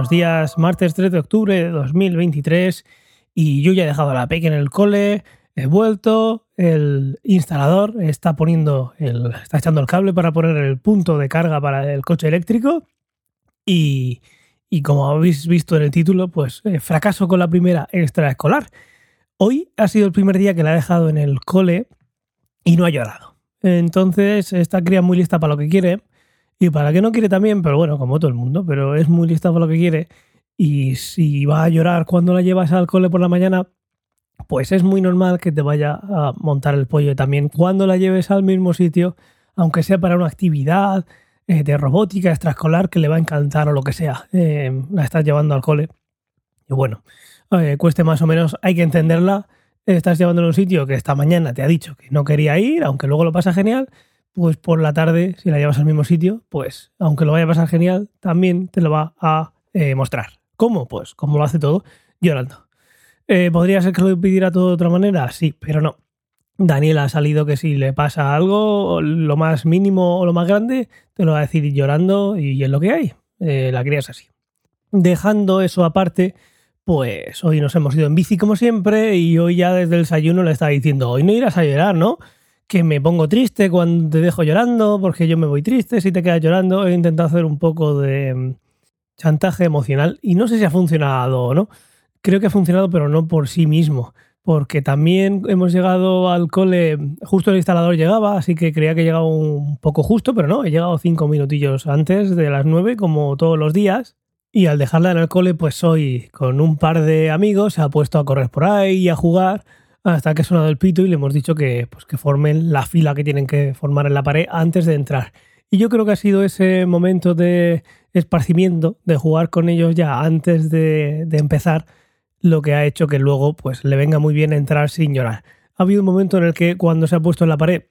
buenos días. Martes 3 de octubre de 2023 y yo ya he dejado la PEC en el cole, he vuelto, el instalador está poniendo el, está echando el cable para poner el punto de carga para el coche eléctrico y, y como habéis visto en el título, pues eh, fracaso con la primera extraescolar. Hoy ha sido el primer día que la he dejado en el cole y no ha llorado. Entonces, esta cría muy lista para lo que quiere y para que no quiere también, pero bueno, como todo el mundo, pero es muy lista para lo que quiere. Y si va a llorar cuando la llevas al cole por la mañana, pues es muy normal que te vaya a montar el pollo también cuando la lleves al mismo sitio, aunque sea para una actividad eh, de robótica extraescolar que le va a encantar o lo que sea. Eh, la estás llevando al cole. Y bueno, eh, cueste más o menos, hay que entenderla. Estás llevando a un sitio que esta mañana te ha dicho que no quería ir, aunque luego lo pasa genial pues por la tarde, si la llevas al mismo sitio, pues aunque lo vaya a pasar genial, también te lo va a eh, mostrar. ¿Cómo? Pues como lo hace todo, llorando. Eh, ¿Podría ser que lo pidiera todo de otra manera? Sí, pero no. Daniel ha salido que si le pasa algo, lo más mínimo o lo más grande, te lo va a decir llorando y es lo que hay. Eh, la cría es así. Dejando eso aparte, pues hoy nos hemos ido en bici como siempre y hoy ya desde el desayuno le está diciendo, hoy no irás a llorar, ¿no? Que me pongo triste cuando te dejo llorando, porque yo me voy triste si te quedas llorando. He intentado hacer un poco de mm, chantaje emocional y no sé si ha funcionado o no. Creo que ha funcionado, pero no por sí mismo, porque también hemos llegado al cole, justo el instalador llegaba, así que creía que llegaba un poco justo, pero no, he llegado cinco minutillos antes de las nueve, como todos los días. Y al dejarla en el cole, pues hoy con un par de amigos se ha puesto a correr por ahí y a jugar hasta que ha sonado el pito y le hemos dicho que, pues, que formen la fila que tienen que formar en la pared antes de entrar. Y yo creo que ha sido ese momento de esparcimiento, de jugar con ellos ya antes de, empezar, lo que ha hecho que luego pues, le venga muy bien entrar sin llorar. Ha habido un momento en el que cuando se ha puesto en la pared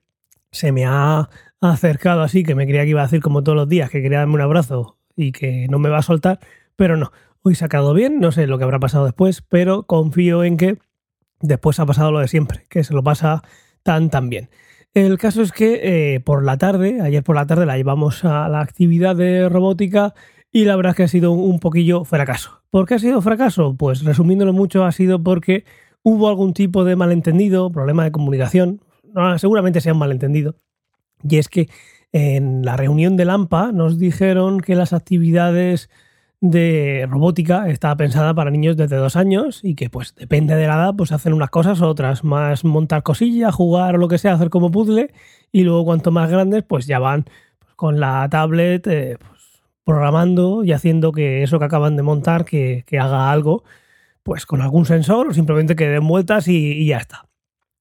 se me ha acercado así, que me creía que iba a decir como todos los días, que quería darme un abrazo y que no me va a soltar, pero no. Hoy se ha quedado bien, no sé lo que habrá pasado después, pero confío en que después ha pasado lo de siempre, que se lo pasa tan tan bien. El caso es que eh, por la tarde, ayer por la tarde la llevamos a la actividad de robótica y la verdad es que ha sido un poquillo fracaso. ¿Por qué ha sido fracaso? Pues resumiéndolo mucho ha sido porque hubo algún tipo de malentendido, problema de comunicación, seguramente sea un malentendido, y es que en la reunión de Lampa nos dijeron que las actividades de robótica está pensada para niños desde dos años y que pues depende de la edad pues hacen unas cosas u otras, más montar cosillas, jugar o lo que sea, hacer como puzzle y luego cuanto más grandes pues ya van pues, con la tablet eh, pues, programando y haciendo que eso que acaban de montar que, haga algo pues con algún sensor o simplemente que den vueltas y, y ya está.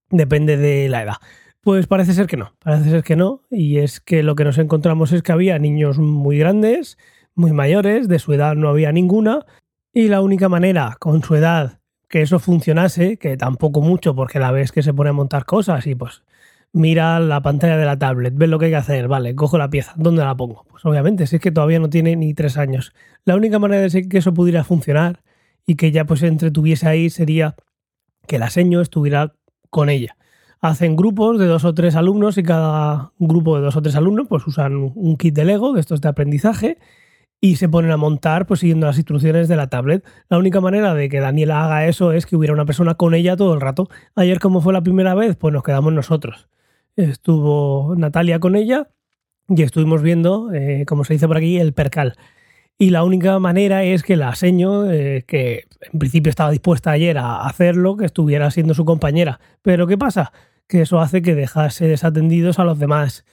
Depende de la edad. Pues parece ser que no, parece ser que no y es que lo que nos encontramos es que había niños muy grandes muy mayores, de su edad no había ninguna, y la única manera con su edad que eso funcionase, que tampoco mucho porque la ves que se pone a montar cosas y pues mira la pantalla de la tablet, ves lo que hay que hacer, vale, cojo la pieza, ¿dónde la pongo? Pues obviamente, si es que todavía no tiene ni tres años. La única manera de que eso pudiera funcionar y que ya pues entretuviese ahí sería que la seño estuviera con ella. Hacen grupos de dos o tres alumnos y cada grupo de dos o tres alumnos pues usan un kit de Lego de estos de aprendizaje y se ponen a montar pues siguiendo las instrucciones de la tablet. La única manera de que Daniela haga eso es que hubiera una persona con ella todo el rato. Ayer como fue la primera vez, pues nos quedamos nosotros. Estuvo Natalia con ella y estuvimos viendo, eh, como se dice por aquí, el percal. Y la única manera es que la seño, eh, que en principio estaba dispuesta ayer a hacerlo, que estuviera siendo su compañera. Pero ¿qué pasa? Que eso hace que dejase desatendidos a los demás.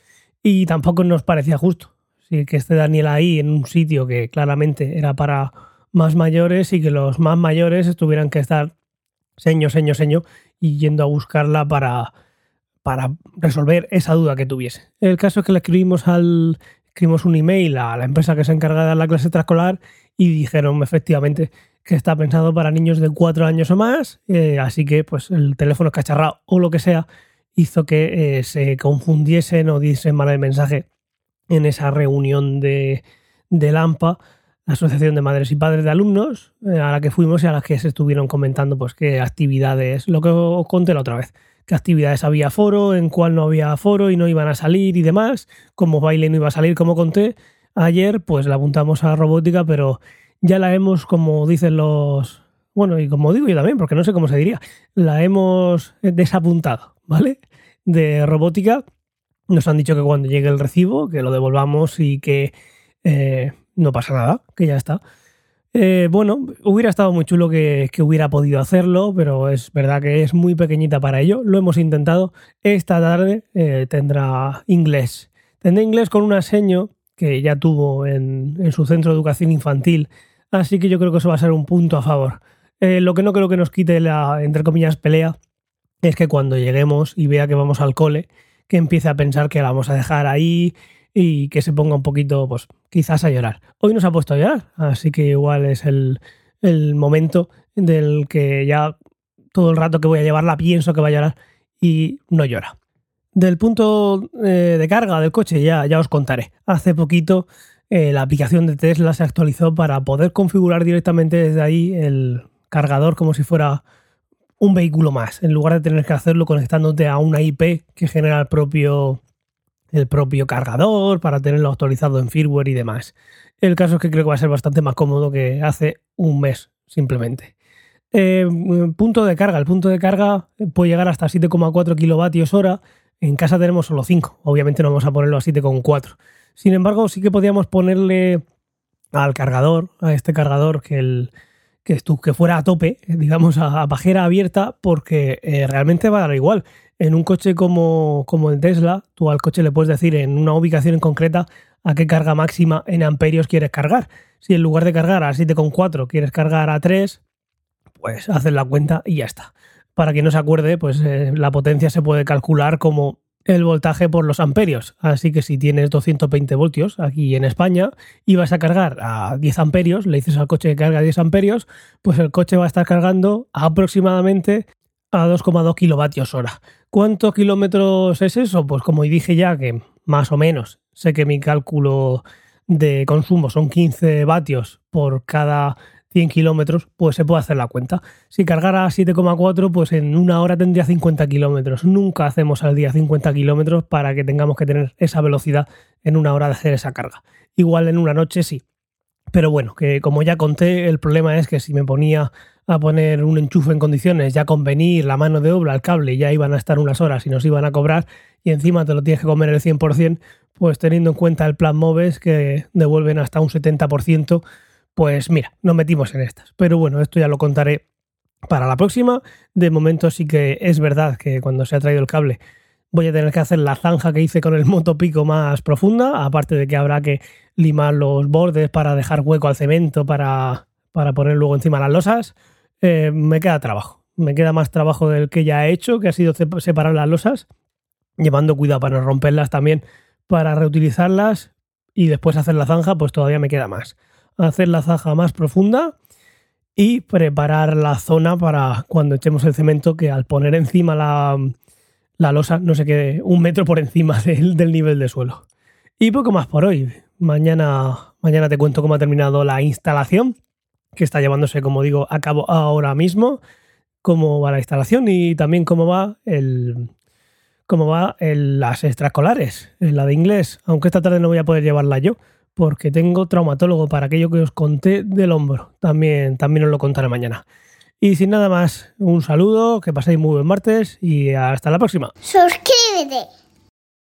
Y tampoco nos parecía justo Sí, que esté Daniel ahí en un sitio que claramente era para más mayores y que los más mayores estuvieran que estar seño, seño, seño y yendo a buscarla para, para resolver esa duda que tuviese. El caso es que le escribimos al escribimos un email a la empresa que se encarga de la clase extraescolar y dijeron efectivamente que está pensado para niños de cuatro años o más, eh, así que pues el teléfono cacharrado o lo que sea hizo que eh, se confundiesen o diesen mal el mensaje en esa reunión de, de LAMPA, la Asociación de Madres y Padres de Alumnos, eh, a la que fuimos y a las que se estuvieron comentando pues qué actividades, lo que os conté la otra vez, qué actividades había foro, en cuál no había foro y no iban a salir y demás, como baile no iba a salir, como conté. Ayer pues la apuntamos a robótica, pero ya la hemos, como dicen los... Bueno, y como digo yo también, porque no sé cómo se diría, la hemos desapuntado, ¿vale? De robótica. Nos han dicho que cuando llegue el recibo, que lo devolvamos y que eh, no pasa nada, que ya está. Eh, bueno, hubiera estado muy chulo que, hubiera podido hacerlo, pero es verdad que es muy pequeñita para ello. Lo hemos intentado. Esta tarde eh, tendrá inglés. Tendrá inglés con un aseño que ya tuvo en, su centro de educación infantil. Así que yo creo que eso va a ser un punto a favor. Eh, lo que no creo que nos quite la, entre comillas, pelea es que cuando lleguemos y vea que vamos al cole, que empiece a pensar que la vamos a dejar ahí y que se ponga un poquito, pues quizás a llorar. Hoy nos ha puesto a llorar, así que igual es el, momento del que ya todo el rato que voy a llevarla pienso que va a llorar y no llora. Del punto eh, de carga del coche ya, ya os contaré. Hace poquito eh, la aplicación de Tesla se actualizó para poder configurar directamente desde ahí el cargador como si fuera un vehículo más, en lugar de tener que hacerlo conectándote a una IP que genera el propio el propio cargador para tenerlo actualizado en firmware y demás. El caso es que creo que va a ser bastante más cómodo que hace un mes, simplemente. Eh, punto de carga. El punto de carga puede llegar hasta 7,4 kilovatios hora. En casa tenemos solo 5. Obviamente no vamos a ponerlo a 7,4. Sin embargo, sí que podíamos ponerle al cargador, a este cargador, que, el, que, fuera a tope, digamos, a, pajera abierta, porque eh, realmente va a dar igual en un coche como, como el Tesla, tú al coche le puedes decir en una ubicación en concreta a qué carga máxima en amperios quieres cargar. Si en lugar de cargar a 7,4 quieres cargar a 3, pues haces la cuenta y ya está. Para quien no se acuerde, pues eh, la potencia se puede calcular como el voltaje por los amperios. Así que si tienes 220 voltios aquí en España y vas a cargar a 10 amperios, le dices al coche que carga a 10 amperios, pues el coche va a estar cargando aproximadamente a 2,2 kilovatios hora. ¿Cuántos kilómetros es eso? Pues como dije ya, que más o menos sé que mi cálculo de consumo son 15 vatios por cada 100 kilómetros, pues se puede hacer la cuenta. Si cargara 7,4, pues en una hora tendría 50 kilómetros. Nunca hacemos al día 50 kilómetros para que tengamos que tener esa velocidad en una hora de hacer esa carga. Igual en una noche sí. Pero bueno, que como ya conté, el problema es que si me ponía a poner un enchufe en condiciones, ya convenir la mano de obra, el cable, ya iban a estar unas horas y nos iban a cobrar y encima te lo tienes que comer el 100%, pues teniendo en cuenta el plan MOVES que devuelven hasta un 70%, pues mira, nos metimos en estas. Pero bueno, esto ya lo contaré para la próxima. De momento sí que es verdad que cuando se ha traído el cable voy a tener que hacer la zanja que hice con el motopico más profunda, aparte de que habrá que limar los bordes para dejar hueco al cemento para, para poner luego encima las losas. Eh, me queda trabajo. Me queda más trabajo del que ya he hecho, que ha sido separar las losas, llevando cuidado para no romperlas también, para reutilizarlas y después hacer la zanja, pues todavía me queda más. Hacer la zanja más profunda y preparar la zona para cuando echemos el cemento, que al poner encima la, la losa no se quede un metro por encima del, del nivel de suelo. Y poco más por hoy. Mañana, mañana te cuento cómo ha terminado la instalación que está llevándose, como digo, a cabo ahora mismo, cómo va la instalación y también cómo va el cómo va el, las extraescolares, la de inglés, aunque esta tarde no voy a poder llevarla yo, porque tengo traumatólogo para aquello que os conté del hombro. También, también os lo contaré mañana. Y sin nada más, un saludo, que paséis muy buen martes y hasta la próxima. Suscríbete.